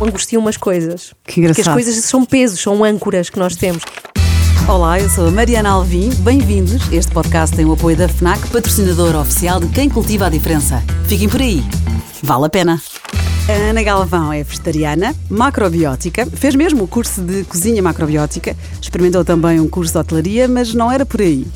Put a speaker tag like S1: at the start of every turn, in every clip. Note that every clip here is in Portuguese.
S1: angustiam umas coisas.
S2: Que engraçado.
S1: Porque as coisas são pesos, são âncoras que nós temos.
S2: Olá, eu sou a Mariana Alvim. Bem-vindos. Este podcast tem o apoio da FNAC, patrocinadora oficial de quem cultiva a diferença. Fiquem por aí. Vale a pena. A Ana Galvão é vegetariana, macrobiótica, fez mesmo o curso de cozinha macrobiótica, experimentou também um curso de hotelaria, mas não era por aí.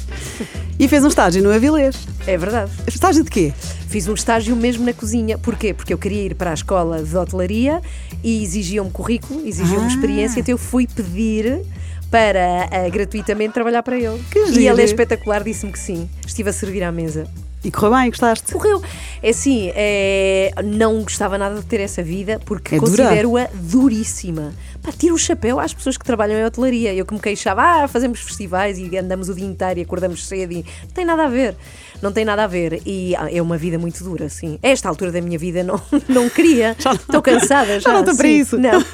S2: E fez um estágio no Avilés.
S1: É verdade.
S2: Estágio de quê?
S1: Fiz um estágio mesmo na cozinha. Porquê? Porque eu queria ir para a escola de hotelaria e exigiam-me currículo, exigiam-me
S2: Ah.
S1: experiência, então eu fui pedir para ah, gratuitamente trabalhar para ele.
S2: Que
S1: e
S2: giro.
S1: ele é espetacular, disse-me que sim. Estive a servir à mesa.
S2: E correu bem, gostaste?
S1: Correu. É assim, é, não gostava nada de ter essa vida porque
S2: É
S1: considero-a duríssima. Pá, tiro o chapéu às pessoas que trabalham em hotelaria. Eu que me queixava, ah, fazemos festivais e andamos o dia inteiro e acordamos cedo e não tem nada a ver. Não tem nada a ver. E ah, é uma vida muito dura, sim. A esta altura da minha vida não, não queria. Estou cansada já.
S2: Já não estou para isso.
S1: Não.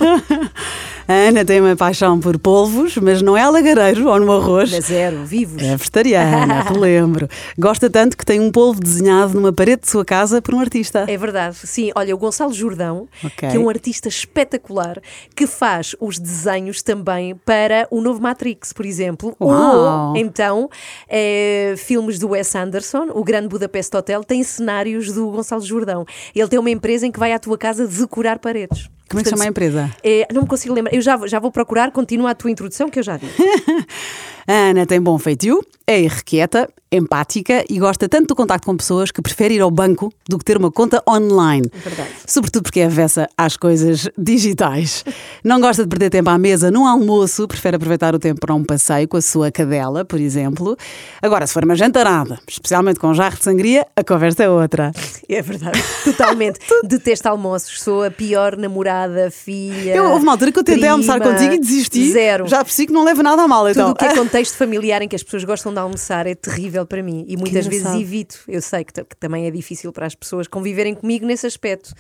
S2: A Ana tem uma paixão por polvos, mas não é alagareiro ou no arroz.
S1: Na zero, vivos.
S2: É vegetariana, relembro. Gosta tanto que tem um polvo desenhado numa parede de sua casa por um artista.
S1: É verdade, sim. Olha, o Gonçalo Jordão,
S2: Ok.
S1: que é um artista espetacular, que faz os desenhos também para o novo Matrix, por exemplo.
S2: Uau!
S1: Ou, então, eh, filmes do Wes Anderson, o Grande Budapest Hotel, tem cenários do Gonçalo Jordão. Ele tem uma empresa em que vai à tua casa decorar paredes.
S2: Como é que
S1: Portanto,
S2: chama a empresa?
S1: eh, não me consigo lembrar. Eu já, já vou procurar, continua a tua introdução que eu já digo.
S2: A Ana tem bom feitio, é irrequieta, empática e gosta tanto do contacto com pessoas que prefere ir ao banco do que ter uma conta online.
S1: Verdade.
S2: Sobretudo porque é avessa às coisas digitais. Não gosta de perder tempo à mesa num almoço, prefere aproveitar o tempo para um passeio com a sua cadela, por exemplo. Agora, se for uma jantarada, especialmente com jarro de sangria, a conversa é outra.
S1: É verdade, totalmente. Detesto almoços, sou a pior namorada, filha.
S2: Eu, houve uma altura que eu tentei
S1: prima,
S2: almoçar contigo e desisti.
S1: Zero.
S2: Já percebi que não leva nada a mal,
S1: Tudo
S2: então.
S1: o que é contexto familiar em que as pessoas gostam de almoçar é terrível para mim e muitas vezes evito. Eu sei que, que também é difícil para as pessoas conviverem comigo nesse aspecto.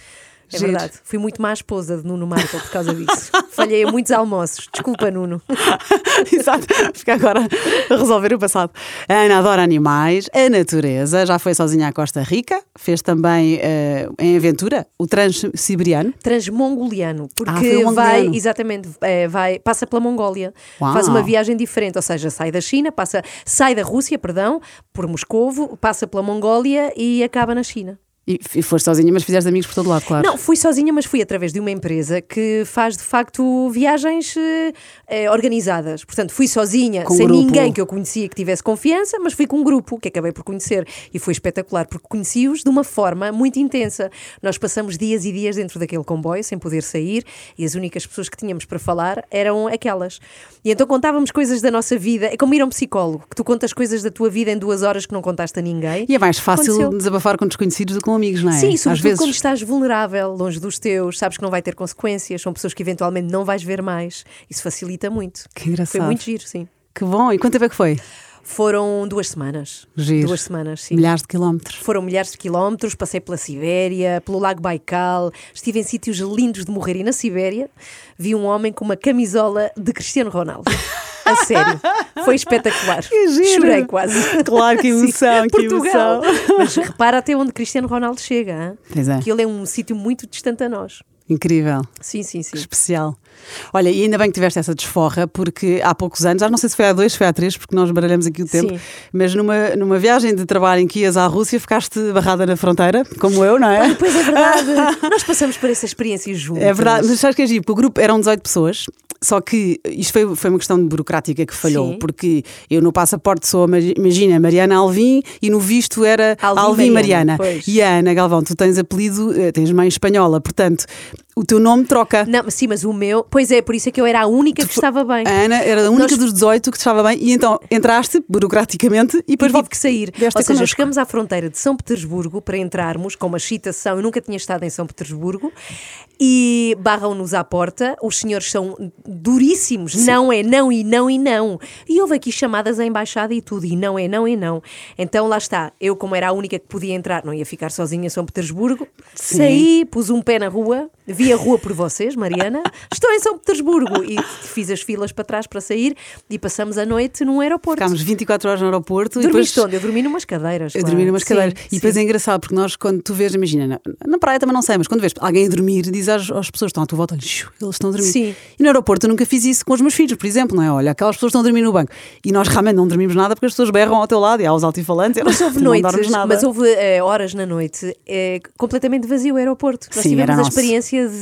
S1: É
S2: Giro.
S1: verdade. Fui muito má esposa de Nuno Marco por causa disso. Falhei a muitos almoços. Desculpa, Nuno.
S2: Exato, fica agora a resolver o passado. A Ana adora animais, a natureza, já foi sozinha à Costa Rica, fez também eh, em aventura o Transsiberiano.
S1: Transmongoliano, porque
S2: Ah, o mongoliano.
S1: vai, exatamente, é, vai, passa pela Mongólia,
S2: Uau.
S1: faz uma viagem diferente, ou seja, sai da China, passa, sai da Rússia, perdão, por Moscovo, passa pela Mongólia e acaba na China.
S2: E, e foste sozinha, mas fizeste amigos por todo lado, claro.
S1: Não, fui sozinha, mas fui através de uma empresa que faz de facto viagens eh, eh, organizadas. Portanto, fui sozinha,
S2: Com
S1: sem
S2: grupo.
S1: ninguém que eu conhecia que tivesse confiança, mas fui com um grupo que acabei por conhecer. E foi espetacular, porque conheci-os de uma forma muito intensa. Nós passamos dias e dias dentro daquele comboio, sem poder sair, e as únicas pessoas que tínhamos para falar eram aquelas. E então contávamos coisas da nossa vida. É como ir a um psicólogo, que tu contas coisas da tua vida em duas horas que não contaste a ninguém.
S2: E é mais fácil
S1: Aconteceu.
S2: desabafar com desconhecidos do que com amigos, não é?
S1: Sim,
S2: Às
S1: sobretudo
S2: vezes.
S1: quando estás vulnerável, longe dos teus, sabes que não vai ter consequências, são pessoas que eventualmente não vais ver mais. Isso facilita muito.
S2: Que engraçado.
S1: Foi muito giro, sim.
S2: Que bom. E quanto tempo é que foi?
S1: Foram duas semanas.
S2: Giro.
S1: Duas semanas, sim.
S2: Milhares de quilómetros.
S1: Foram milhares de quilómetros, passei pela Sibéria, pelo Lago Baikal, estive em sítios lindos de morrer e na Sibéria vi um homem com uma camisola de Cristiano Ronaldo. A sério, foi espetacular.
S2: Que giro.
S1: Chorei quase.
S2: Claro, que
S1: Sim,
S2: emoção, que
S1: Portugal.
S2: emoção.
S1: Mas repara até onde Cristiano Ronaldo chega. hein?
S2: Pois é.
S1: Que ele é um sítio muito distante a nós.
S2: Incrível.
S1: Sim, sim, sim.
S2: Especial. Olha, e ainda bem que tiveste essa desforra, porque há poucos anos, já não sei se foi há dois, se foi há três, porque nós baralhamos aqui o tempo,
S1: Sim.
S2: mas numa, numa viagem de trabalho em que ias à Rússia, ficaste barrada na fronteira, como eu, não é?
S1: Pois é verdade. Nós passamos por essa experiência juntos.
S2: É verdade, mas sabes que é giro? O grupo eram 18 pessoas, só que isto foi, foi uma questão burocrática que falhou,
S1: Sim.
S2: porque eu no passaporte sou, imagina, Mariana Alvim e no visto era
S1: Alvim
S2: Alvim,
S1: Mariana,
S2: Mariana. E a Ana Galvão, tu tens apelido, eh, tens mãe espanhola, portanto, o teu nome troca.
S1: Não, sim, mas o meu. Pois é, por isso é que eu era a única que estava bem.
S2: A Ana era a única
S1: Nós-
S2: dos 18 que estava bem, e então entraste burocraticamente e depois
S1: Depois tive que sair. Ou seja,
S2: connosco.
S1: chegamos à fronteira de São Petersburgo para entrarmos com uma citação. Eu nunca tinha estado em São Petersburgo e barram-nos à porta. Os senhores são duríssimos. Não é não e não e não. E houve aqui chamadas à embaixada e tudo. E não é não e não. Então lá está. Eu, como era a única que podia entrar, não ia ficar sozinha em São Petersburgo.
S2: Sim.
S1: Saí, pus um pé na rua, vi a rua por vocês, Mariana. Estou em São Petersburgo e fiz as filas para trás para sair e passamos a noite num aeroporto.
S2: Ficámos 24 horas no aeroporto.
S1: Dormiste
S2: e depois...
S1: onde? Eu dormi numas cadeiras.
S2: Eu
S1: claro.
S2: dormi numas
S1: Sim,
S2: cadeiras. E
S1: sim.
S2: depois é engraçado, porque nós, quando tu vês, imagina, na, na praia também não sei, mas quando vês alguém a dormir, diz às, às pessoas que estão à tua volta, olha, "Xiu, eles estão a dormir.
S1: Sim.
S2: E no aeroporto eu nunca fiz isso com os meus filhos, por exemplo, não é? Olha, aquelas pessoas estão a dormir no banco. E nós realmente não dormimos nada porque as pessoas berram ao teu lado e há os altifalantes. e
S1: Mas houve noites, mas houve eh, horas na noite eh, completamente vazio o aeroporto. Nós
S2: Sim,
S1: tivemos
S2: era
S1: a
S2: nosso.
S1: experiência de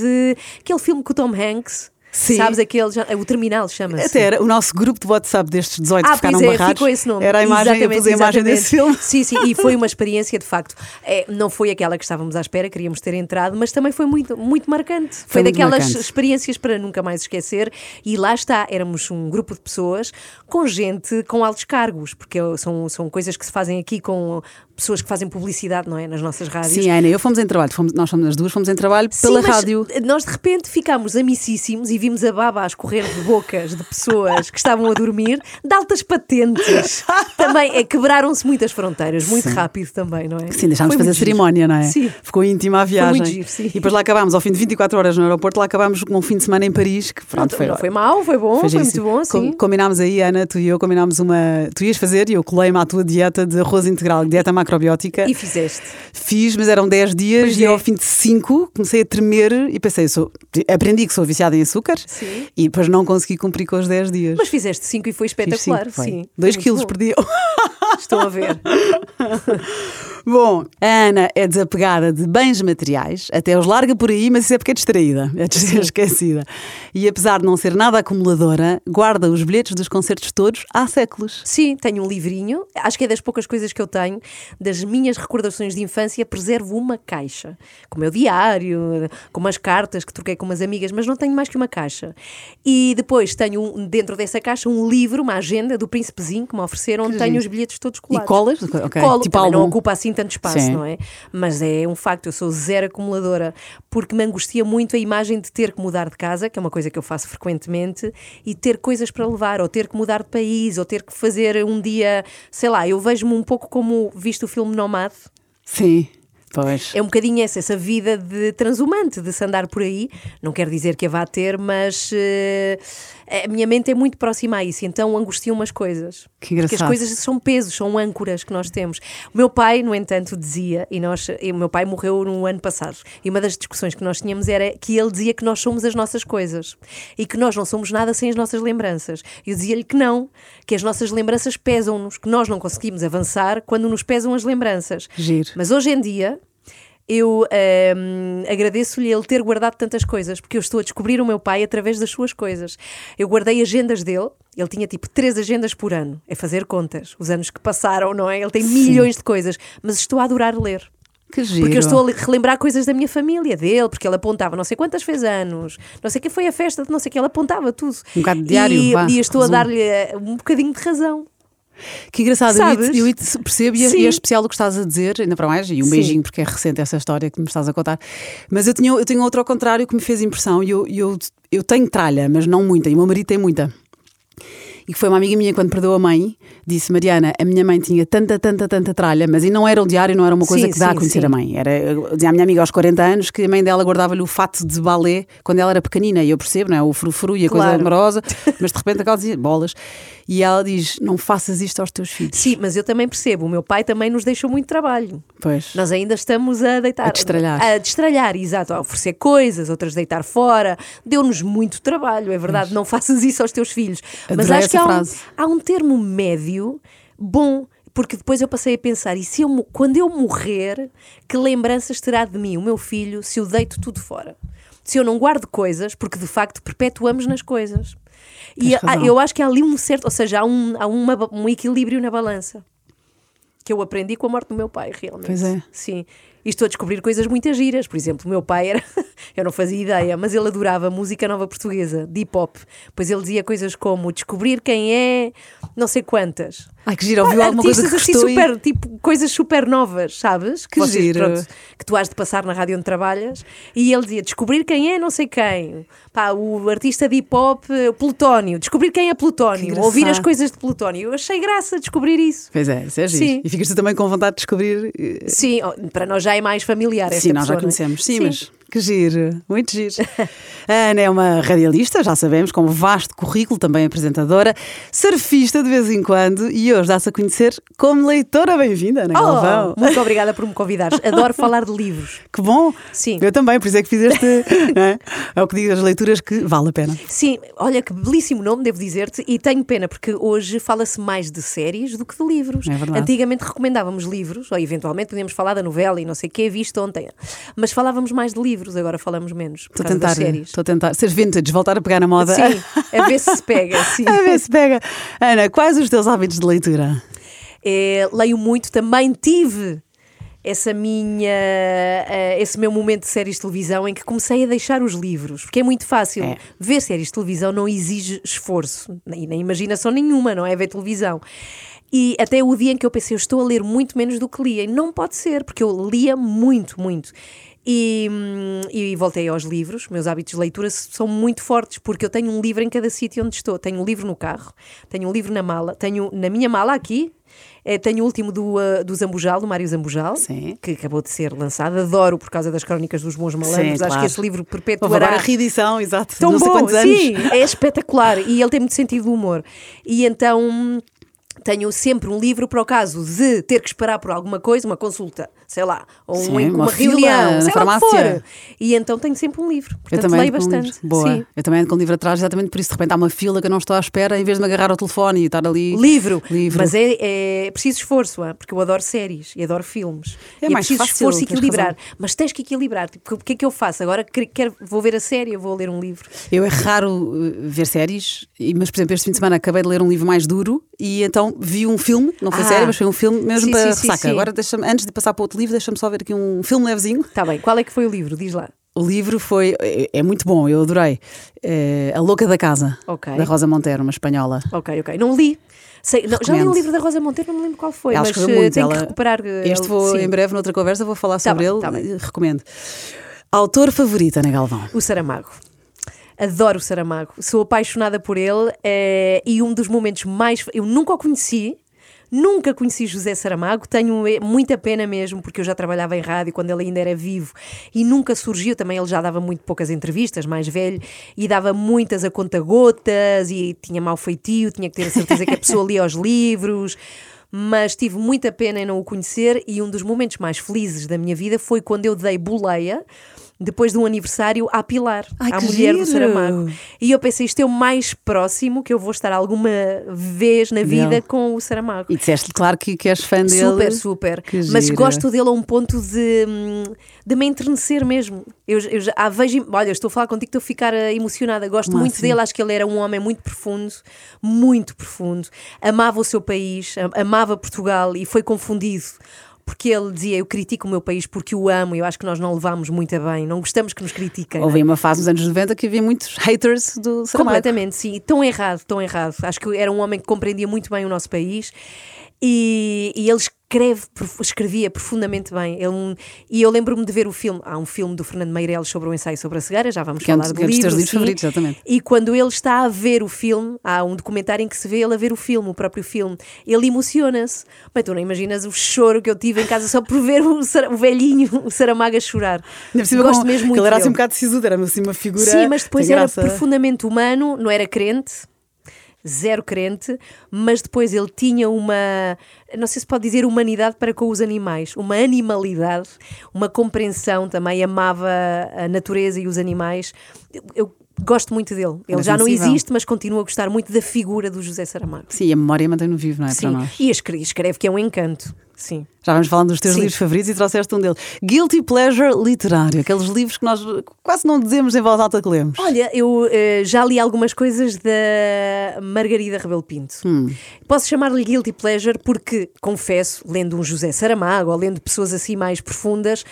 S1: aquele filme com o Tom Hanks.
S2: Sim.
S1: Sabes aquele, já- o Terminal chama-se.
S2: Até era o nosso grupo de WhatsApp destes 18
S1: Ah,
S2: que ficaram
S1: é,
S2: barrados.
S1: ficou esse nome.
S2: Era a imagem, eu
S1: Exatamente,
S2: pus a imagem desse filme.
S1: exatamente. Sim, sim, e foi uma experiência de facto. É, não foi aquela que estávamos à espera, queríamos ter entrado, mas também foi muito, muito marcante. Foi,
S2: Foi muito
S1: daquelas
S2: marcante.
S1: experiências para nunca mais esquecer. E lá está, éramos um grupo de pessoas com gente com altos cargos, porque são, são coisas que se fazem aqui com pessoas que fazem publicidade, não é? Nas nossas rádios.
S2: Sim, a Ana, eu fomos em trabalho, fomos- nós fomos as duas, fomos em trabalho
S1: Sim,
S2: pela
S1: mas
S2: rádio.
S1: Nós de repente ficámos amicíssimos e vimos a baba a escorrer de bocas de pessoas que estavam a dormir, de altas patentes. também é, quebraram-se muitas fronteiras, muito rápido também, não é?
S2: Sim, deixámos
S1: Foi
S2: de fazer
S1: muito giro.
S2: cerimónia, não é?
S1: Sim.
S2: Ficou íntima a viagem.
S1: muito giro, sim.
S2: E depois lá acabámos, ao fim de 24 horas no aeroporto, lá acabámos com um fim de semana em Paris, que pronto,
S1: Não,
S2: foi.
S1: não foi mau, foi bom, foi, muito
S2: giríssimo.
S1: bom, sim.
S2: Com- Combinámos aí, Ana, tu e eu combinámos uma. Tu ias fazer e eu colei-me à tua dieta de arroz integral, dieta macrobiótica.
S1: E fizeste.
S2: Fiz, mas eram 10 dias
S1: Pois
S2: e
S1: é.
S2: ao fim de 5 comecei a tremer e pensei, sou, aprendi que sou viciada em açúcar
S1: Sim.
S2: e depois não consegui cumprir com os 10 dias.
S1: Mas fizeste 5 e foi
S2: cinco,
S1: espetacular,
S2: foi.
S1: sim.
S2: 2
S1: Foi
S2: quilos
S1: bom. Estou a ver.
S2: Bom, a Ana é desapegada de bens materiais, até os larga por aí, mas isso é porque é distraída, é esquecida. E apesar de não ser nada acumuladora, guarda os bilhetes dos concertos todos há séculos.
S1: Sim, tenho um livrinho. Acho que é das poucas coisas que eu tenho. Das minhas recordações de infância, preservo uma caixa. Com o meu diário, com umas cartas que troquei com umas amigas, mas não tenho mais que uma caixa. E depois tenho dentro dessa caixa um livro, uma agenda do Príncipezinho que me ofereceram, onde
S2: Que
S1: tenho os bilhetes todos
S2: E
S1: colados.
S2: colas? Ok,
S1: Colo,
S2: tipo
S1: não ocupa assim tanto espaço,
S2: Sim.
S1: não é? Mas é um facto, eu sou zero acumuladora, porque me angustia muito a imagem de ter que mudar de casa, que é uma coisa que eu faço frequentemente, e ter coisas para levar, ou ter que mudar de país, ou ter que fazer um dia, sei lá, eu vejo-me um pouco como viste o filme Nomad.
S2: Sim, pois.
S1: É um bocadinho essa, essa vida de transumante, de se andar por aí. Não quer dizer que a vá ter, mas eh, a minha mente é muito próxima a isso, então angustia umas coisas.
S2: Que
S1: Porque as
S2: engraçado.
S1: coisas são pesos, são âncoras que nós temos. O meu pai, no entanto, dizia, e, nós, e o meu pai morreu no ano passado, e uma das discussões que nós tínhamos era que ele dizia que nós somos as nossas coisas e que nós não somos nada sem as nossas lembranças. Eu dizia-lhe que não, que as nossas lembranças pesam-nos, que nós não conseguimos avançar quando nos pesam as lembranças.
S2: Giro.
S1: Mas hoje em dia. Eu hum, agradeço-lhe ele ter guardado tantas coisas, porque eu estou a descobrir o meu pai através das suas coisas. Eu guardei agendas dele, ele tinha tipo três agendas por ano, é fazer contas, os anos que passaram, não é? Ele tem milhões de coisas, mas estou a adorar ler.
S2: Que giro.
S1: Porque eu estou a le- relembrar coisas da minha família, dele, porque ele apontava não sei quantas fez anos, não sei quem foi a festa, não sei o que, ele apontava tudo.
S2: Um bocado de diário,
S1: E,
S2: vá,
S1: e estou a
S2: resumo.
S1: dar-lhe eh, um bocadinho de razão.
S2: Que engraçado, eu
S1: Sabes?
S2: eu it- percebo e é, e é especial o que estás a dizer, ainda para mais, e um
S1: Sim.
S2: beijinho, porque é recente essa história que me estás a contar. Mas eu tinha, eu tenho outro ao contrário que me fez impressão, e eu, eu, eu tenho tralha, mas não muita, e o meu marido tem muita. E que foi uma amiga minha quando perdeu a mãe, disse Mariana, a minha mãe tinha tanta, tanta, tanta tralha, mas e não era um diário, não era uma coisa
S1: Sim,
S2: que dá a
S1: sim,
S2: conhecer
S1: sim.
S2: a mãe. Era, à minha amiga aos 40 anos que a mãe dela guardava-lhe o fato de balé quando ela era pequenina, e eu percebo, não é? O frufru e a coisa
S1: Claro.
S2: amorosa, mas de repente aquela dizia bolas. E ela diz: Não faças isto aos teus filhos.
S1: Sim, mas eu também percebo, o meu pai também nos deixou muito trabalho.
S2: Pois.
S1: Nós ainda estamos a deitar.
S2: A destralhar.
S1: A destralhar, exato. A oferecer coisas, outras deitar fora. Deu-nos muito trabalho, é verdade. Não faças isso aos teus filhos. Mas acho que
S2: essa
S1: há um, há um termo médio bom. Porque depois eu passei a pensar, e se eu, quando eu morrer, que lembranças terá de mim, o meu filho, se eu deito tudo fora? Se eu não guardo coisas, porque de facto perpetuamos nas coisas. E
S2: Tens razão.
S1: eu acho que há ali um certo, ou seja, há um, há uma um equilíbrio na balança que eu aprendi com a morte do meu pai, realmente.
S2: Pois é.
S1: Sim. E estou a descobrir coisas muito giras. Por exemplo, o meu pai era. eu não fazia ideia, mas ele adorava música nova portuguesa, de hip hop. Pois ele dizia coisas como descobrir quem é, não sei quantas.
S2: Ai, que giro, ouviu alguma coisa que
S1: assim
S2: gostou e-
S1: super, tipo, coisas super novas, sabes?
S2: Que giro.
S1: que tu has de passar na rádio onde trabalhas. E ele dizia descobrir quem é, não sei quem. Pá, o artista de hip hop, eh, Plutónio. Descobrir quem é Plutónio. Ouvir as coisas de Plutónio. Eu achei graça descobrir isso.
S2: Pois é, isso é giro.
S1: Sim.
S2: E ficas tu também com vontade de descobrir. eh,
S1: Sim, para nós já é mais familiar esta
S2: Sim, nós já
S1: pessoa, não é?
S2: conhecemos. Sim, mas Que giro, muito giro. A Ana é uma radialista, já sabemos, com vasto currículo, também apresentadora, surfista de vez em quando e hoje dá-se a conhecer como leitora. Bem-vinda, Ana Galvão.
S1: Oh, muito obrigada por me convidares. Adoro falar de livros.
S2: Que bom.
S1: Sim.
S2: Eu também, por isso é que fiz este. é? é o que digo as leituras que vale a pena.
S1: Sim, olha que belíssimo nome, devo dizer-te, e tenho pena porque hoje fala-se mais de séries do que de livros.
S2: É verdade.
S1: Antigamente recomendávamos livros, ou eventualmente podíamos falar da novela e não sei o que, visto ontem, mas falávamos mais de livros, agora falamos menos.
S2: Estou a tentar, estou a tentar ser vintage, voltar a pegar na moda.
S1: Sim, a ver se se pega. Sim.
S2: a ver se pega. Ana, quais os teus hábitos de leitura?
S1: É, leio muito, também tive essa minha eh, esse meu momento de séries de televisão em que comecei a deixar os livros, porque é muito fácil
S2: É.
S1: ver séries de televisão não exige esforço e nem imaginação nenhuma, não é ver televisão. E até o dia em que eu pensei, eu estou a ler muito menos do que lia. E não pode ser, porque eu lia muito, muito. E, e voltei aos livros. Meus hábitos de leitura são muito fortes, porque eu tenho um livro em cada sítio onde estou. Tenho um livro no carro, tenho um livro na mala, tenho na minha mala aqui. eh, tenho o último do, ah, do Zambujal, do Mário Zambujal,
S2: Sim.
S1: que acabou de ser lançado. Adoro por causa das crónicas dos bons malandros.
S2: Sim,
S1: Acho
S2: claro.
S1: que esse livro perpetuará.
S2: a reedição, exato.
S1: Tão
S2: não
S1: bom, sim, é espetacular e ele tem muito sentido de humor. E então tenho sempre um livro para o caso de ter que esperar por alguma coisa, uma consulta, sei lá, ou
S2: Sim,
S1: um-
S2: uma
S1: uma,
S2: fila
S1: reunião,
S2: na
S1: sei lá o que
S2: farmácia.
S1: for. E então tenho sempre um livro.
S2: Eu
S1: Portanto,
S2: também
S1: leio bastante.
S2: livros. Boa.
S1: Sim.
S2: Eu também ando com um livro atrás, exatamente por isso. De repente há uma fila que eu não estou à espera, em vez de me agarrar ao telefone e estar ali.
S1: Livro,
S2: Livro.
S1: mas é, é preciso esforço, porque eu adoro séries e adoro filmes.
S2: É
S1: e
S2: mais
S1: é preciso
S2: fácil,
S1: esforço e equilibrar.
S2: razão.
S1: Mas tens que equilibrar. Tipo, o que é que eu faço? Agora quero, vou ver a série, eu vou ler um livro.
S2: Eu é raro uh, ver séries, mas por exemplo, este fim de semana acabei de ler um livro mais duro e então vi um filme, não foi
S1: Ah.
S2: série, mas foi um filme mesmo
S1: Sim,
S2: para
S1: sim,
S2: ressaca.
S1: sim.
S2: Agora, antes de passar para outro livro, deixa-me só ver aqui um filme levezinho.
S1: Está bem, qual é que foi o livro? Diz lá.
S2: O livro foi. É, é muito bom, eu adorei. É a Louca da Casa,
S1: Ok.
S2: da Rosa Monteiro, uma espanhola.
S1: Ok, ok. Não li. Sei, não, já li um livro da Rosa Monteiro, não me lembro qual foi,
S2: Ela
S1: mas eh,
S2: muito,
S1: tenho
S2: ela-
S1: que recuperar. eh,
S2: Este vou,
S1: sim.
S2: em breve, noutra conversa, vou falar
S1: Tá
S2: sobre
S1: bem,
S2: ele.
S1: tá bem.
S2: e Recomendo. Autor favorito, Ana Galvão.
S1: O Saramago. Adoro o Saramago. Sou apaixonada por ele eh, e um dos momentos mais. Eu nunca o conheci. Nunca conheci José Saramago, tenho eh, muita pena mesmo, porque eu já trabalhava em rádio quando ele ainda era vivo e nunca surgiu. Também ele já dava muito poucas entrevistas, mais velho, e dava muitas a conta-gotas e tinha mau feitio, tinha que ter a certeza que a pessoa lia os livros. Mas tive muita pena em não o conhecer e um dos momentos mais felizes da minha vida foi quando eu dei boleia depois de um aniversário à Pilar,
S2: Ai,
S1: à mulher do
S2: giro!
S1: Saramago. E eu pensei, isto é o mais próximo que eu vou estar alguma vez na vida
S2: Dele.
S1: com o Saramago.
S2: E disseste, claro, que, que és fã dele.
S1: Super, super.
S2: Que
S1: Mas gosto dele a um ponto de, de me enternecer mesmo. Eu, eu já ah, vejo, olha, estou a falar contigo, estou a ficar ah, emocionada. Gosto
S2: Como
S1: muito
S2: assim?
S1: dele, acho que ele era um homem muito profundo, muito profundo. Amava o seu país, am- amava Portugal e foi confundido. Porque ele dizia, eu critico o meu país porque o amo, e eu acho que nós não levamos muito a bem, não gostamos que nos critiquem.
S2: Houve uma fase nos anos 90 que havia muitos haters do Saramago.
S1: Completamente, sim. Tão errado, tão errado. Acho que era um homem que compreendia muito bem o nosso país e, e ele escreve, escrevia profundamente bem. Ele, e eu lembro-me de ver o filme. Há um filme do Fernando Meireles sobre o ensaio sobre a cegueira, já vamos
S2: Que
S1: falar do
S2: é um dos
S1: livro.
S2: livros
S1: sim.
S2: favoritos, exatamente.
S1: E quando ele está a ver o filme, há um documentário em que se vê ele a ver o filme, o próprio filme, ele emociona-se. Bem, tu não imaginas o choro que eu tive em casa só por ver o, o velhinho, o Saramago, a chorar.
S2: Cima,
S1: Gosto
S2: com-
S1: mesmo muito
S2: ele era assim um bocado sisudo, era assim uma figura.
S1: Sim, mas depois era
S2: graça.
S1: profundamente humano, não era crente, zero crente, mas depois ele tinha uma, não sei se pode dizer humanidade para com os animais, uma animalidade, uma compreensão também, amava a natureza e os animais. Eu, eu gosto muito dele. Ele
S2: Era
S1: já não existe, mas continuo a gostar muito da figura do José Saramago.
S2: Sim, a memória mantém-no vivo, não é? Para
S1: Sim,
S2: nós.
S1: e escreve, escreve que é um encanto. Sim.
S2: Já vamos falando dos teus
S1: Sim.
S2: livros favoritos e trouxeste um deles. Guilty Pleasure Literário, aqueles livros que nós quase não dizemos em voz alta que lemos.
S1: Olha, eu eh, já li algumas coisas da Margarida Rebelo Pinto.
S2: Hum.
S1: Posso chamar-lhe Guilty Pleasure porque, confesso, lendo um José Saramago ou lendo pessoas assim mais profundas,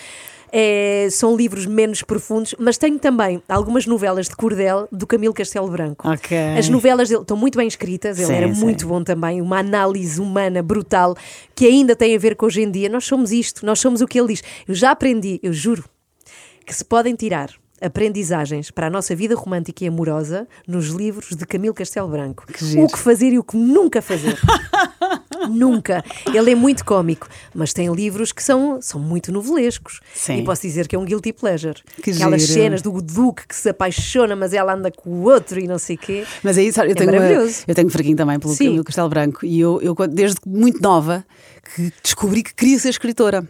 S1: eh, são livros menos profundos, mas tenho também algumas novelas de cordel do Camilo Castelo Branco.
S2: Ok.
S1: As novelas dele estão muito bem escritas, ele
S2: Sim,
S1: era
S2: sim.
S1: muito bom também, uma análise humana brutal que ainda tem a ver com hoje em dia. Nós somos isto, nós somos o que ele diz. Eu já aprendi, eu juro, que se podem tirar aprendizagens para a nossa vida romântica e amorosa nos livros de Camilo Castelo Branco.
S2: giro.
S1: o que fazer e o que nunca fazer. Nunca. Ele é muito cómico, mas tem livros que são, são muito novelescos.
S2: Sim.
S1: E posso dizer que é um guilty pleasure.
S2: Que
S1: Aquelas
S2: giro.
S1: cenas do Duque que se apaixona, mas ela anda com o outro e não sei o quê.
S2: Mas aí, sabe, eu
S1: É
S2: tenho, uma-
S1: maravilhoso.
S2: eu tenho fraquinho também pelo. Camilo Castelo Branco e eu, eu, desde muito nova, que descobri que queria ser escritora.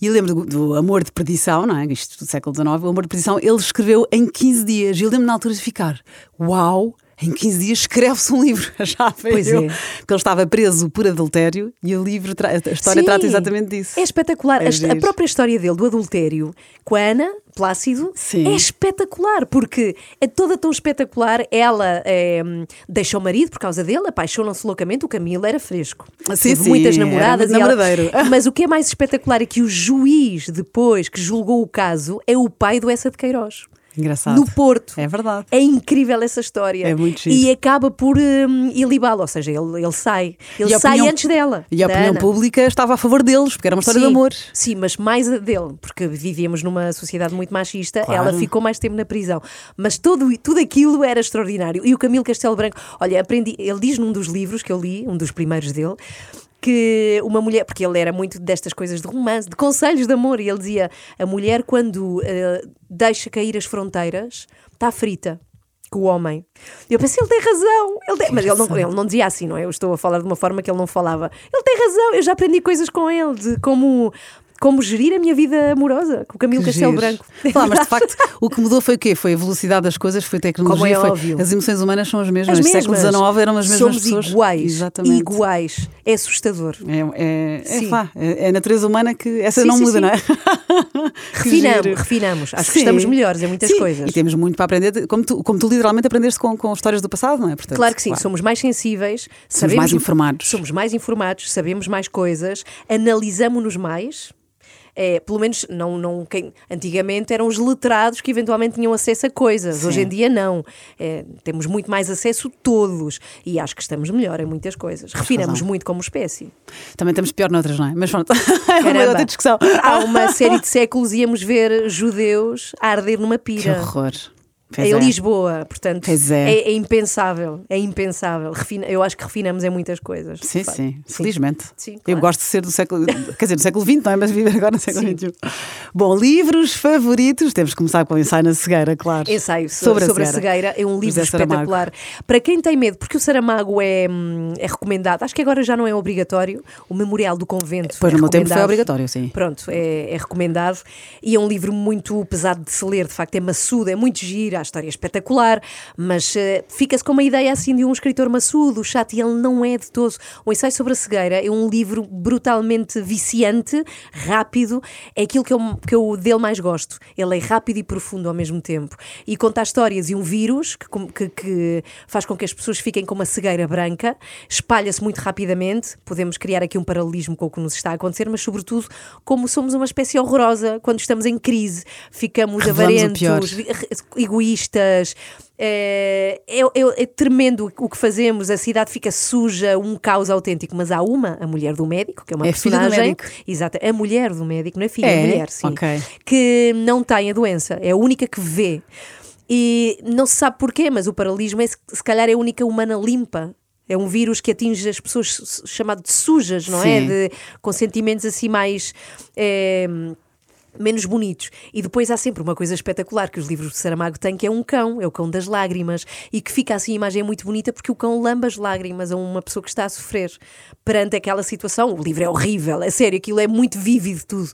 S2: E lembro do, do Amor de Perdição, não é? Isto do século XIX, o Amor de Perdição, ele escreveu em 15 dias. E eu lembro na altura de ficar, uau! Em 15 dias escreve-se um livro, já
S1: Pois
S2: eu.
S1: é.
S2: Porque ele estava preso por adultério e o livro, a história
S1: Sim,
S2: trata exatamente disso.
S1: É espetacular.
S2: É
S1: a, a própria história dele, do adultério, com a Ana Plácido,
S2: Sim.
S1: é espetacular, porque é toda tão espetacular. Ela eh, deixa o marido por causa dele, apaixonam-se loucamente. O Camilo era fresco.
S2: Sim,
S1: Teve
S2: sim,
S1: muitas
S2: era
S1: namoradas.
S2: muito
S1: e ela-. Mas o que é mais espetacular é que o juiz, depois que julgou o caso, é o pai do Essa de Queiroz.
S2: Engraçado.
S1: No Porto.
S2: É verdade.
S1: É incrível essa história.
S2: É muito giro.
S1: E acaba por hum, ilibá-lo, ou seja, ele, ele sai. Ele
S2: E
S1: sai
S2: opinião-
S1: antes dela.
S2: E a opinião
S1: Ana.
S2: pública estava a favor deles, porque era uma história
S1: sim,
S2: de amor.
S1: Sim, mas mais a dele, porque vivíamos numa sociedade muito machista,
S2: Claro.
S1: ela ficou mais tempo na prisão. Mas todo, tudo aquilo era extraordinário. E o Camilo Castelo Branco, olha, aprendi, ele diz num dos livros que eu li, um dos primeiros dele, que uma mulher, porque ele era muito destas coisas de romance, de conselhos de amor, e ele dizia: a mulher, quando eh, deixa cair as fronteiras, está frita. Com o homem. Eu pensei, ele tem razão. Ele tem- Mas ele não, ele não dizia assim, não é? Eu estou a falar de uma forma que ele não falava. Ele tem razão, eu já aprendi coisas com ele, de como, como gerir a minha vida amorosa, com o Camilo
S2: Que
S1: Castelo. Branco.
S2: Claro, mas de facto o que mudou foi o quê? Foi a velocidade das coisas, foi a tecnologia,
S1: é
S2: foi-
S1: óbvio.
S2: as emoções humanas são as mesmas.
S1: As
S2: No século. XIX eram as mesmas
S1: Somos
S2: pessoas.
S1: iguais.
S2: Exatamente.
S1: Iguais. É assustador.
S2: É, é, é, pá, é, é a natureza humana que essa
S1: Sim,
S2: não
S1: sim,
S2: muda,
S1: sim.
S2: não é?
S1: Refinamos, refinamos. Acho que estamos melhores em muitas coisas.
S2: E temos muito para aprender, como tu, como tu literalmente aprendeste com, com histórias do passado, não é? Portanto,
S1: Claro que sim, somos mais sensíveis,
S2: Somos mais informados.
S1: Somos mais informados, sabemos mais coisas, analisamos-nos mais. É, pelo menos não, não quem, antigamente eram os letrados que eventualmente tinham acesso a coisas.
S2: Sim.
S1: Hoje em dia não. É, temos muito mais acesso todos e acho que estamos melhor em muitas coisas. Refinamos
S2: razão.
S1: muito como espécie.
S2: Também estamos pior noutras, não é? Mas pronto, é uma
S1: Caramba.
S2: outra discussão.
S1: Há uma série de séculos íamos ver judeus a arder numa
S2: Que
S1: pira.
S2: horror. Pois
S1: em
S2: é.
S1: Lisboa, portanto,
S2: é.
S1: é, é impensável, é impensável. Refina- eu acho que refinamos em muitas coisas.
S2: Sim,
S1: facto.
S2: sim, felizmente.
S1: Sim,
S2: Eu
S1: claro.
S2: gosto de ser do século, quer dizer, do século XX, não é? Mas viver agora no século
S1: Sim.
S2: XXI. Bom, livros favoritos. Temos que começar com o ensaio na cegueira, claro.
S1: Ensaio so-
S2: Sobre
S1: sobre,
S2: a
S1: a,
S2: cegueira.
S1: cegueira é um livro
S2: José Saramago.
S1: espetacular. Para quem tem medo, porque o Saramago é, hum, é recomendado, acho que agora já não é obrigatório, o Memorial do Convento.
S2: Pois
S1: é
S2: no meu tempo foi obrigatório, sim.
S1: Pronto, é, é recomendado e é um livro muito pesado de se ler, de facto é maçudo, é muito giro, a história é espetacular, mas eh, fica-se com uma ideia assim de um escritor maçudo, chato, e ele não é de todo. O Ensaio sobre a Cegueira. É um livro brutalmente viciante, rápido, é aquilo que eu, que eu dele mais gosto. Ele é rápido e profundo ao mesmo tempo. E conta as histórias de um vírus que, que- que faz com que as pessoas fiquem com uma cegueira branca, espalha-se muito rapidamente, podemos criar aqui um paralelismo com o que nos está a acontecer, mas sobretudo como somos uma espécie horrorosa quando estamos em crise, ficamos
S2: Revelamos
S1: avarentos, vi- egoístas. É, é, é- é tremendo o que fazemos, a cidade fica suja, um caos autêntico, mas há uma, a mulher do médico, que é uma
S2: É a filha do
S1: personagem.
S2: médico.
S1: Exato, a mulher do médico, não é filha,
S2: É?
S1: é mulher, sim.
S2: Ok.
S1: Que não tem a doença, é a única que vê. E não se sabe porquê, mas o paralelismo é se, calhar é a única humana limpa. É um vírus que atinge as pessoas chamado de sujas, não é?
S2: Sim.
S1: De, com sentimentos assim mais. eh, menos bonitos. E depois há sempre uma coisa espetacular que os livros de Saramago têm, que é um cão, é o cão das lágrimas, e que fica assim a imagem muito bonita porque o cão lamba as lágrimas a uma pessoa que está a sofrer perante aquela situação. O livro é horrível, é sério, aquilo é muito vívido tudo.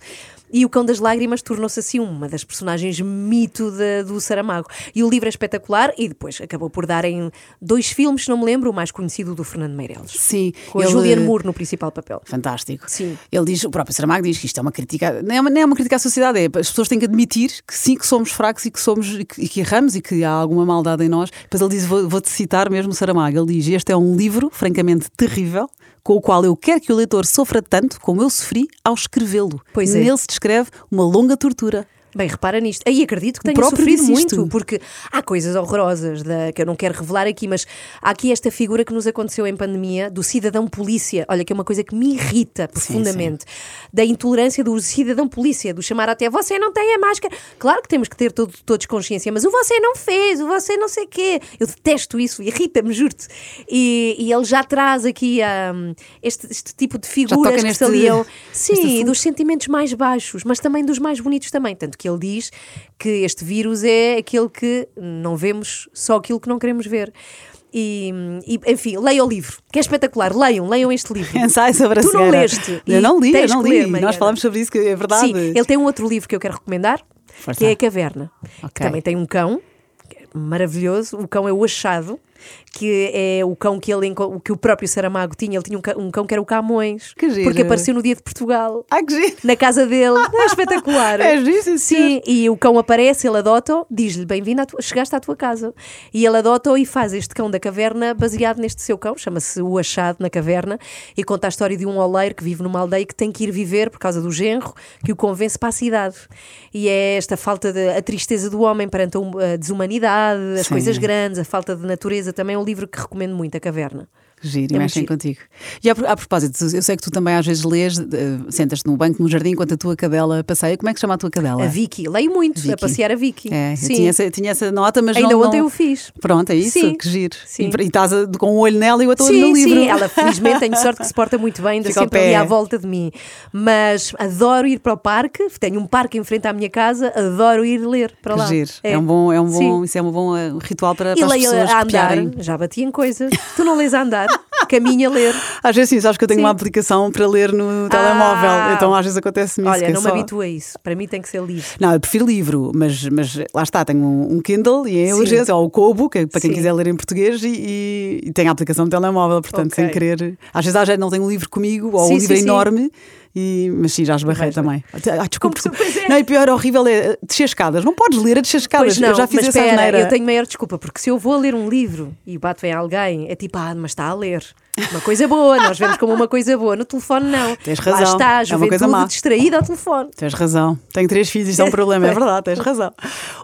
S1: E o Cão das Lágrimas tornou-se assim uma das personagens mito da- do Saramago. E o livro é espetacular e depois acabou por dar em dois filmes, se não me lembro, o mais conhecido do Fernando Meirelles.
S2: Sim.
S1: Com a
S2: ele-
S1: Julianne Moore no principal papel.
S2: Fantástico.
S1: Sim.
S2: Ele diz, o próprio Saramago diz que isto é uma crítica, não é uma, não é uma crítica à sociedade, é as pessoas têm que admitir que sim, que somos fracos e que somos e que, e que erramos e que há alguma maldade em nós. Depois ele diz, vou- vou-te citar mesmo Saramago, ele diz: Este é um livro francamente terrível. Com o qual eu quero que o leitor sofra tanto como eu sofri ao escrevê-lo.
S1: Pois é.
S2: Nele se descreve uma longa tortura.
S1: Bem, repara nisto. Aí acredito que tenha sofrido muito, porque há coisas horrorosas da, que eu não quero revelar aqui, mas há aqui esta figura que nos aconteceu em pandemia do cidadão polícia. Olha, que é uma coisa que me irrita profundamente. Da intolerância do cidadão polícia, do chamar até você não tem a máscara. Claro que temos que ter todo, todos consciência, mas o você não fez, o você não sei quê. Eu detesto isso, irrita-me, juro-te. E, e ele já traz aqui hum, este, este tipo de figuras que se aliam. Sim, dos sentimentos mais baixos, mas também dos mais bonitos também. Tanto que ele diz que este vírus é aquele que não vemos, só aquilo que não queremos ver. E, e, enfim, leia o livro, que é espetacular. Leiam, leiam este livro.
S2: Ensaio sobre a
S1: Tu não leste
S2: Eu não li, eu não li.
S1: ler.
S2: Nós falamos sobre isso, que é verdade.
S1: Sim, ele tem um outro livro que eu quero recomendar,
S2: Força.
S1: que é A Caverna. que
S2: Ok.
S1: também tem um cão, é maravilhoso. O cão é o Achado, que é o cão que, ele, que o próprio Saramago tinha. Ele tinha um cão, um cão que era o Camões,
S2: Que giro.
S1: porque apareceu no dia de Portugal.
S2: Ai, que giro.
S1: Na casa dele, é espetacular.
S2: É giro, sim,
S1: e o cão aparece, ele adota-o, diz-lhe: Bem-vindo, tua- chegaste à tua casa. E ele adota-o e faz este cão da caverna baseado neste seu cão, chama-se O Achado na Caverna, e conta a história de um oleiro que vive numa aldeia que tem que ir viver por causa do genro que o convence para a cidade. E é esta falta de. a tristeza do homem perante a hum- a desumanidade, as
S2: Sim.
S1: coisas grandes, a falta de natureza. Também é um livro que recomendo muito, A Caverna.
S2: Giro, e
S1: É
S2: mexem contigo. E a, a propósito, eu sei que tu também às vezes lês, eh, sentas-te no banco, no jardim, enquanto a tua cadela passeia. Como é que chama a tua cadela?
S1: A Vicky, leio muito,
S2: Vicky.
S1: a passear a Vicky.
S2: É,
S1: Sim.
S2: tinha essa, tinha essa nota, mas
S1: Ainda
S2: não,
S1: ontem
S2: não...
S1: eu fiz.
S2: Pronto, é isso,
S1: Sim.
S2: que giro.
S1: Sim.
S2: E, e estás a- com um olho nela e o outro
S1: Sim,
S2: no livro.
S1: sim, ela felizmente tenho sorte que se porta muito bem, anda
S2: Fica
S1: sempre ali à volta de mim. Mas adoro ir para o parque, tenho um parque em frente à minha casa, adoro ir ler para lá.
S2: giro. É. um bom, é um bom,
S1: Sim.
S2: isso é um bom eh, ritual para,
S1: E
S2: para as pessoas
S1: a andar,
S2: copiarem.
S1: já bati em coisas. Tu não lês a andar, caminha a ler.
S2: Às vezes sim, sabes que eu tenho
S1: Sim.
S2: uma aplicação para ler no telemóvel, então às vezes acontece-me isso.
S1: Olha,
S2: é
S1: não
S2: só...
S1: me habituo a isso. Para mim tem que ser livre.
S2: Não, eu prefiro livro, mas, mas lá está, tenho um, um Kindle e é urgência, ou o Kobo, que é para quem
S1: Sim.
S2: quiser ler em português, e, e, tem a aplicação de telemóvel, portanto,
S1: Ok.
S2: sem querer. Às vezes já não tenho um livro comigo, ou
S1: Sim,
S2: o livro enorme, e, mas sim, já esbarrei
S1: ler.
S2: também. Ah, desculpa,
S1: Como-
S2: desculpa.
S1: é.
S2: Não, e pior, horrível é descer escadas. Não podes ler a descer escadas.
S1: Não,
S2: eu já fiz
S1: mas
S2: essa
S1: espera, eu tenho maior desculpa, porque se eu vou a ler um livro e bato em alguém, é tipo, ah, mas está a ler. Uma coisa boa, nós vemos como uma coisa boa. No telefone, não.
S2: Tens
S1: Lá
S2: razão,
S1: está, a
S2: é uma coisa má.
S1: juventude distraída ao telefone.
S2: Tens razão. Tenho três filhos, isto é um problema, é verdade, tens razão.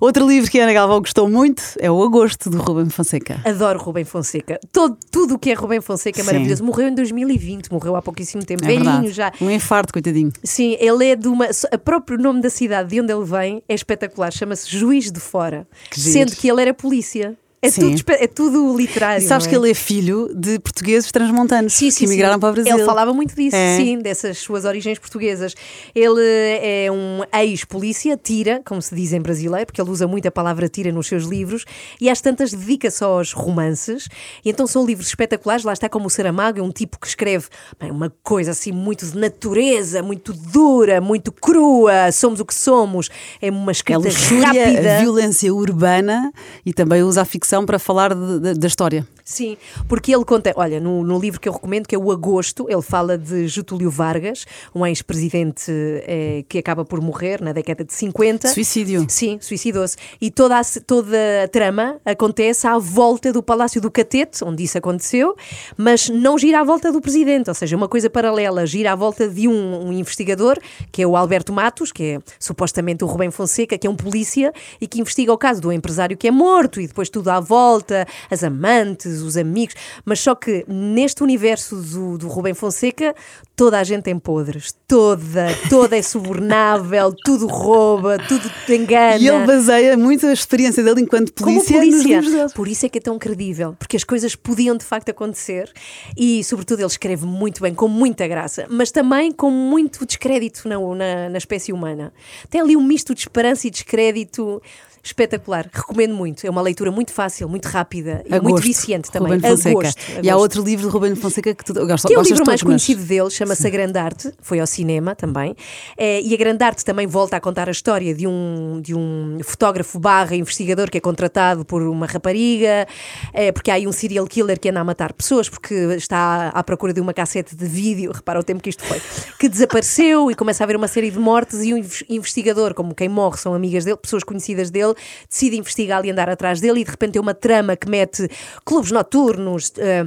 S2: Outro livro que a Ana Galvão gostou muito é O Agosto, do Ruben Fonseca.
S1: Adoro Rubem Fonseca. Todo, tudo o que é Rubem Fonseca é
S2: Sim.
S1: maravilhoso. Morreu em 2020, morreu há pouquíssimo tempo.
S2: É
S1: Velhinho já.
S2: Um infarto, coitadinho.
S1: Sim, ele é de uma. O próprio nome da cidade de onde ele vem é espetacular. Chama-se Juiz de Fora.
S2: Que.
S1: Sendo que ele era polícia. É,
S2: Sim.
S1: tudo, é tudo literário.
S2: E sabes
S1: não
S2: que
S1: é?
S2: ele é filho de portugueses transmontanos
S1: Sim, sim,
S2: que emigraram para o Brasil.
S1: Ele falava muito disso,
S2: É.
S1: sim, dessas suas origens portuguesas. Ele é um ex-polícia, tira, como se diz em brasileiro, porque ele usa muito a palavra tira nos seus livros, e às tantas dedica-se aos romances. E então são livros espetaculares. Lá está como o Saramago, é um tipo que escreve bem, uma coisa assim muito de natureza, muito dura, muito crua. Somos o que somos. É uma
S2: É
S1: escrita
S2: luxúria,
S1: rápida.
S2: violência urbana e também usa a ficção para falar de- de- da história.
S1: Sim, porque ele conta, olha, no, no livro que eu recomendo, que é o Agosto, ele fala de Getúlio Vargas, um ex-presidente eh, que acaba por morrer na década de 50.
S2: Suicídio.
S1: Sim, suicidou-se. E toda a, toda a trama acontece à volta do Palácio do Catete, onde isso aconteceu, mas não gira à volta do presidente, ou seja, uma coisa paralela, gira à volta de um, um investigador, que é o Alberto Matos, que é supostamente o Rubem Fonseca, que é um polícia e que investiga o caso do empresário que é morto e depois tudo à volta, as amantes, os amigos, mas só que neste universo do, do Rubem Fonseca toda a gente tem podres, toda, toda é subornável, tudo rouba, tudo te engana.
S2: E ele baseia muito a experiência dele enquanto
S1: Como
S2: polícia, nos
S1: polícia.
S2: dele.
S1: Por isso é que é tão credível, porque as coisas podiam de facto acontecer e, sobretudo, ele escreve muito bem, com muita graça, mas também com muito descrédito na, na, na espécie humana. Tem ali um misto de esperança e descrédito espetacular. Recomendo muito. É uma leitura muito fácil, muito rápida e muito
S2: Agosto,
S1: viciante também.
S2: Ruben Fonseca.
S1: Agosto,
S2: E há
S1: agosto.
S2: outro livro de Ruben Fonseca que tu gostas
S1: Que é o livro mais
S2: todos, mas-
S1: conhecido dele, chama-se A Grande Arte, foi ao cinema também. Eh, e A Grande Arte também volta a contar a história de um, de um fotógrafo barra investigador que é contratado por uma rapariga, eh, porque há aí um serial killer que anda a matar pessoas porque está à procura de uma cassete de vídeo, repara o tempo que isto foi, que desapareceu e começa a haver uma série de mortes e inves- investigador, como quem morre são amigas dele, pessoas conhecidas dele, decide investigá-lo e andar atrás dele e de repente tem uma trama que mete clubes noturnos, eh,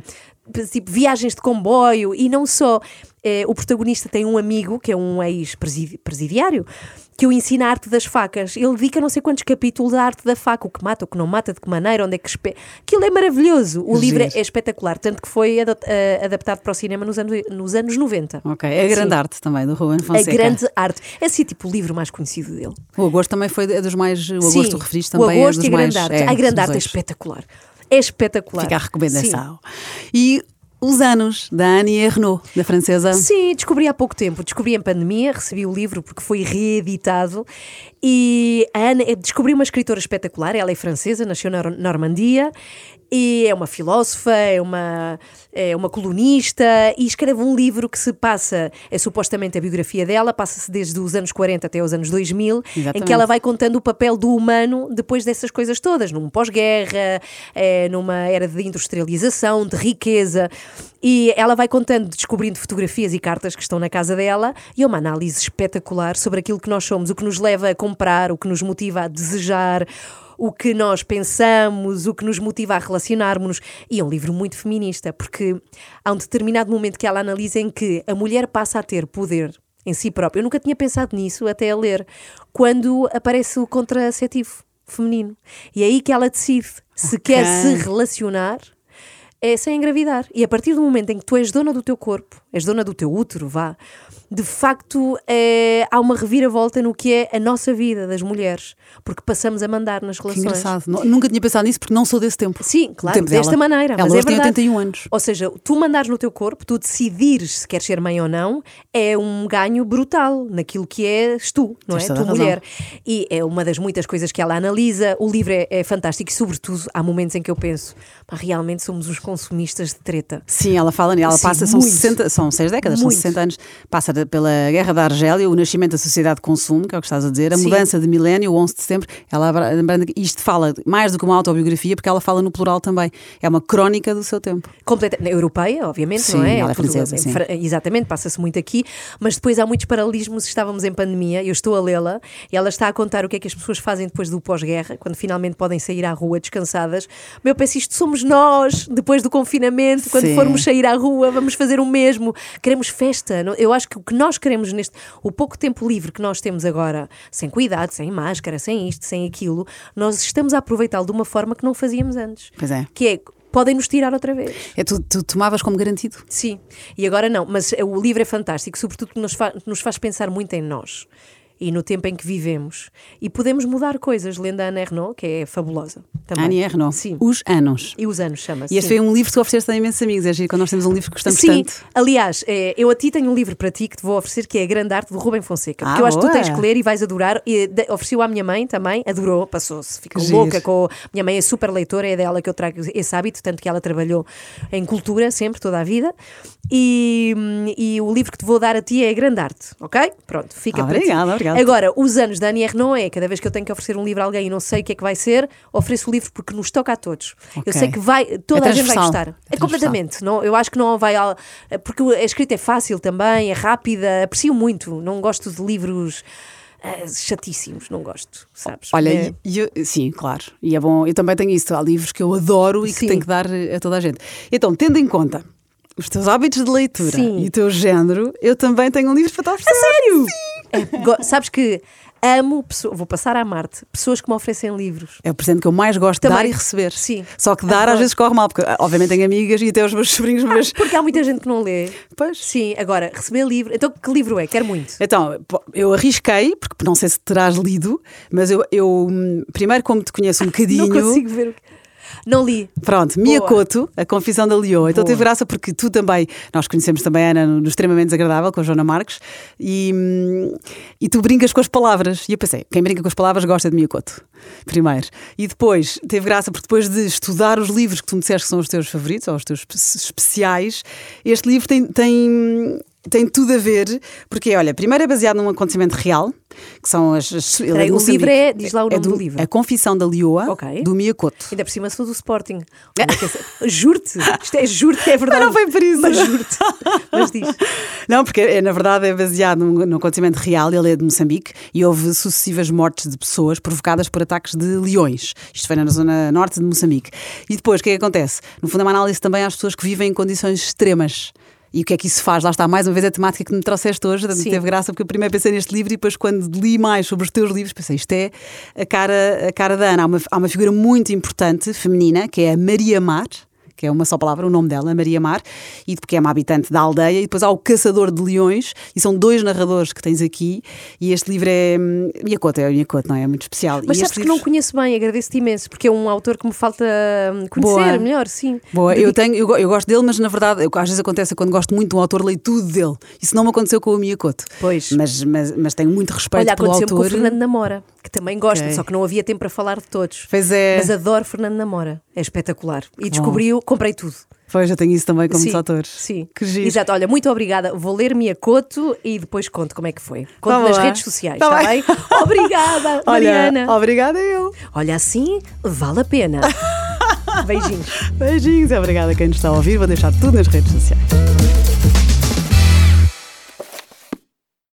S1: tipo viagens de comboio e não só. Eh, o protagonista tem um amigo que é um ex-presidiário que o ensina a arte das facas. Ele dedica não sei quantos capítulos à arte da faca, o que mata, o que não mata, de que maneira, onde é que espe... Aquilo é maravilhoso. O livro é, é espetacular, tanto que foi uh, adaptado para o cinema nos anos, nos anos 90.
S2: Ok, é a grande Sim. arte também do Ruben Fonseca.
S1: A grande arte. É assim, tipo, o livro mais conhecido dele.
S2: O Agosto também foi é dos mais. O Agosto Sim, referiste também
S1: o Agosto
S2: é dos
S1: e a
S2: grande
S1: mais, arte. É, a grande arte é espetacular. É espetacular.
S2: Fica a recomendação. Sim. E os anos da Annie Ernaux, da francesa.
S1: Sim, descobri há pouco tempo. Descobri em pandemia, recebi o livro porque foi reeditado. E a Anne, descobri uma escritora espetacular. Ela é francesa, nasceu na Normandia e é uma filósofa, é uma, é uma colunista e escreve um livro que se passa, é supostamente a biografia dela, passa-se desde os anos 40 até os anos 2000, Exatamente. em que ela vai contando o papel do humano depois dessas coisas todas, num pós-guerra, é, numa era de industrialização, de riqueza. E ela vai contando, descobrindo fotografias e cartas que estão na casa dela, e é uma análise espetacular sobre aquilo que nós somos, o que nos leva a comprar, o que nos motiva a desejar, o que nós pensamos, o que nos motiva a relacionarmos-nos. E é um livro muito feminista, porque há um determinado momento que ela analisa em que a mulher passa a ter poder em si própria. Eu nunca tinha pensado nisso até a ler, quando aparece o contraceptivo feminino. E é aí que ela decide se okay. quer se relacionar é sem engravidar. E a partir do momento em que tu és dona do teu corpo, és dona do teu útero, vá, de facto é, há uma reviravolta no que é a nossa vida das mulheres, porque passamos a mandar nas relações.
S2: Que engraçado. Nunca tinha pensado nisso porque não sou desse tempo.
S1: Sim, claro, tempo desta dela. maneira.
S2: Ela
S1: mas é
S2: tem 81 anos.
S1: Ou seja, tu mandares no teu corpo, tu decidires se queres ser mãe ou não, é um ganho brutal naquilo que és tu, não é? Tu mulher. E é uma das muitas coisas que ela analisa. O livro é, é fantástico e, sobretudo, há momentos em que eu penso, realmente somos os consumistas de treta.
S2: Sim, ela fala, ela Sim, passa, são, 60, são seis décadas, muito. são 60 anos, passa pela Guerra da Argélia, o nascimento da sociedade de consumo, que é o que estás a dizer, a Sim. mudança de milénio, o 11 de setembro, ela, isto fala mais do que uma autobiografia, porque ela fala no plural também. É uma crónica do seu tempo.
S1: Completamente. Europeia, obviamente,
S2: sim,
S1: não é?
S2: Ela é francesa, sim.
S1: Exatamente, passa-se muito aqui, mas depois há muitos paralelismos. Estávamos em pandemia, eu estou a lê-la, e ela está a contar o que é que as pessoas fazem depois do pós-guerra, quando finalmente podem sair à rua descansadas. Meu, penso, isto somos nós, depois do confinamento, quando sim. formos sair à rua, vamos fazer o mesmo. Queremos festa. Eu acho que o que nós queremos neste o pouco tempo livre que nós temos agora, sem cuidado, sem máscara, sem isto, sem aquilo, nós estamos a aproveitá-lo de uma forma que não fazíamos antes.
S2: Pois é.
S1: Que é podem nos tirar outra vez.
S2: É, tu, tu, tomavas como garantido?
S1: Sim, e agora não, mas o livro é fantástico, sobretudo porque nos, fa nos faz pensar muito em nós e no tempo em que vivemos. E podemos mudar coisas, lendo a Anne Ernaux, que é fabulosa. Também.
S2: Anne Ernaux. Sim. Os Anos.
S1: E os Anos chama-se.
S2: E esse foi um livro que tu ofereceste a imensos amigos, é giro, quando nós temos um livro que gostamos
S1: sim.
S2: tanto.
S1: Aliás, é, eu a ti tenho um livro para ti que te vou oferecer, que é A Grande Arte, do Rubem Fonseca. Ah, eu acho boa. que tu tens que ler e vais adorar. E ofereci-o à minha mãe também, adorou, passou-se, ficou que louca com. Minha mãe é super leitora, é dela que eu trago esse hábito, tanto que ela trabalhou em cultura sempre, toda a vida. E, e o livro que te vou dar a ti é A Grande Arte, ok? Pronto, fica
S2: ah,
S1: para
S2: obrigada,
S1: ti.
S2: Obrigada.
S1: Agora, os anos da Annie não é cada vez que eu tenho que oferecer um livro a alguém e não sei o que é que vai ser, ofereço o livro porque nos toca a todos. Okay. Eu sei que vai, toda
S2: é
S1: a gente vai gostar. É, é completamente. Não, eu acho que não vai. Porque a escrita é fácil também, é rápida, aprecio muito. Não gosto de livros. Uh, chatíssimos, não gosto, sabes?
S2: Olha, é... eu, sim, claro, e é bom, eu também tenho isso, há livros que eu adoro e sim. que tenho que dar a toda a gente. Então, tendo em conta os teus hábitos de leitura sim. e o teu género, eu também tenho um livro para te oferecer.
S1: A sério?
S2: Sim.
S1: É, sabes que amo, vou passar a Marte, pessoas que me oferecem livros.
S2: É o presente que eu mais gosto Também, de dar e receber.
S1: Sim.
S2: Só que dar às vezes corre mal, porque obviamente tenho amigas e até os meus sobrinhos, mas.
S1: Ah, porque há muita gente que não lê.
S2: Pois.
S1: Sim, agora, receber livro. Então, que livro é? Quero muito.
S2: Então, eu arrisquei, porque não sei se terás lido, mas eu, eu primeiro, como te conheço um bocadinho.
S1: não consigo ver o que. Não li.
S2: Pronto, Miyakoto, A Confissão da Leoa. Então teve graça porque tu também, nós conhecemos também a Ana no Extremamente Desagradável, com a Joana Marques, e, e tu brincas com as palavras. E eu pensei, quem brinca com as palavras gosta de Miyakoto, primeiro. E depois, teve graça porque depois de estudar os livros que tu me disseste que são os teus favoritos, ou os teus especiais, este livro tem, tem tem tudo a ver, porque, olha, primeiro é baseado num acontecimento real, que são as. as
S1: Peraí,
S2: de
S1: o livro é- diz lá o
S2: É
S1: nome do livro.
S2: A Confissão da Leoa,
S1: Ok.
S2: do Miyakoto.
S1: Ainda por cima sou do Sporting. Juro-te, isto é juro-te que é verdade.
S2: Não foi por isso.
S1: Mas juro-te. Mas diz.
S2: Não, porque é, na verdade é baseado num, num acontecimento real, ele é de Moçambique e houve sucessivas mortes de pessoas provocadas por ataques de leões. Isto foi na zona norte de Moçambique. E depois, o que é que acontece? No fundo, é uma análise também às pessoas que vivem em condições extremas. E o que é que isso faz? Lá está, mais uma vez, a temática que me trouxeste hoje.
S1: Sim.
S2: Teve graça, porque eu primeiro pensei neste livro e depois, quando li mais sobre os teus livros, pensei, isto é a cara, a cara da Ana. Há uma, há uma figura muito importante, feminina, que é a Maria Mar que é uma só palavra, o nome dela, Maria Mar, e porque é uma habitante da aldeia, e depois há o Caçador de Leões, e são dois narradores que tens aqui, e este livro é hum, Miyakoto, é o Miyakoto, não é? É muito especial.
S1: Mas
S2: e
S1: sabes que
S2: livro-
S1: não conheço bem, agradeço-te imenso, porque é um autor que me falta hum, conhecer
S2: Boa.
S1: melhor, sim.
S2: Boa, eu, tenho, eu, eu gosto dele, mas na verdade, eu- às vezes acontece quando gosto muito de um autor, leio tudo dele. Isso não me aconteceu com o Miyakoto.
S1: Pois.
S2: Mas, mas, mas tenho muito respeito
S1: Olha,
S2: pelo autor.
S1: com o Fernando Namora, que também gosto,
S2: Ok.
S1: só que não havia tempo para falar de todos.
S2: Pois é.
S1: Mas adoro Fernando Namora, é espetacular. E descobriu, comprei tudo.
S2: Pois, eu tenho isso também com muitos
S1: Sim,
S2: autores.
S1: Sim.
S2: Que giro.
S1: Exato, olha, muito obrigada. Vou ler Miyakoto e depois conto como é que foi. Conto
S2: Vamos
S1: nas
S2: lá.
S1: redes sociais,
S2: Tá
S1: está
S2: bem.
S1: bem? Obrigada, Mariana.
S2: Olha, obrigada eu.
S1: Olha, assim vale a pena. Beijinhos.
S2: Beijinhos e obrigada a quem nos está a ouvir. Vou deixar tudo nas redes sociais.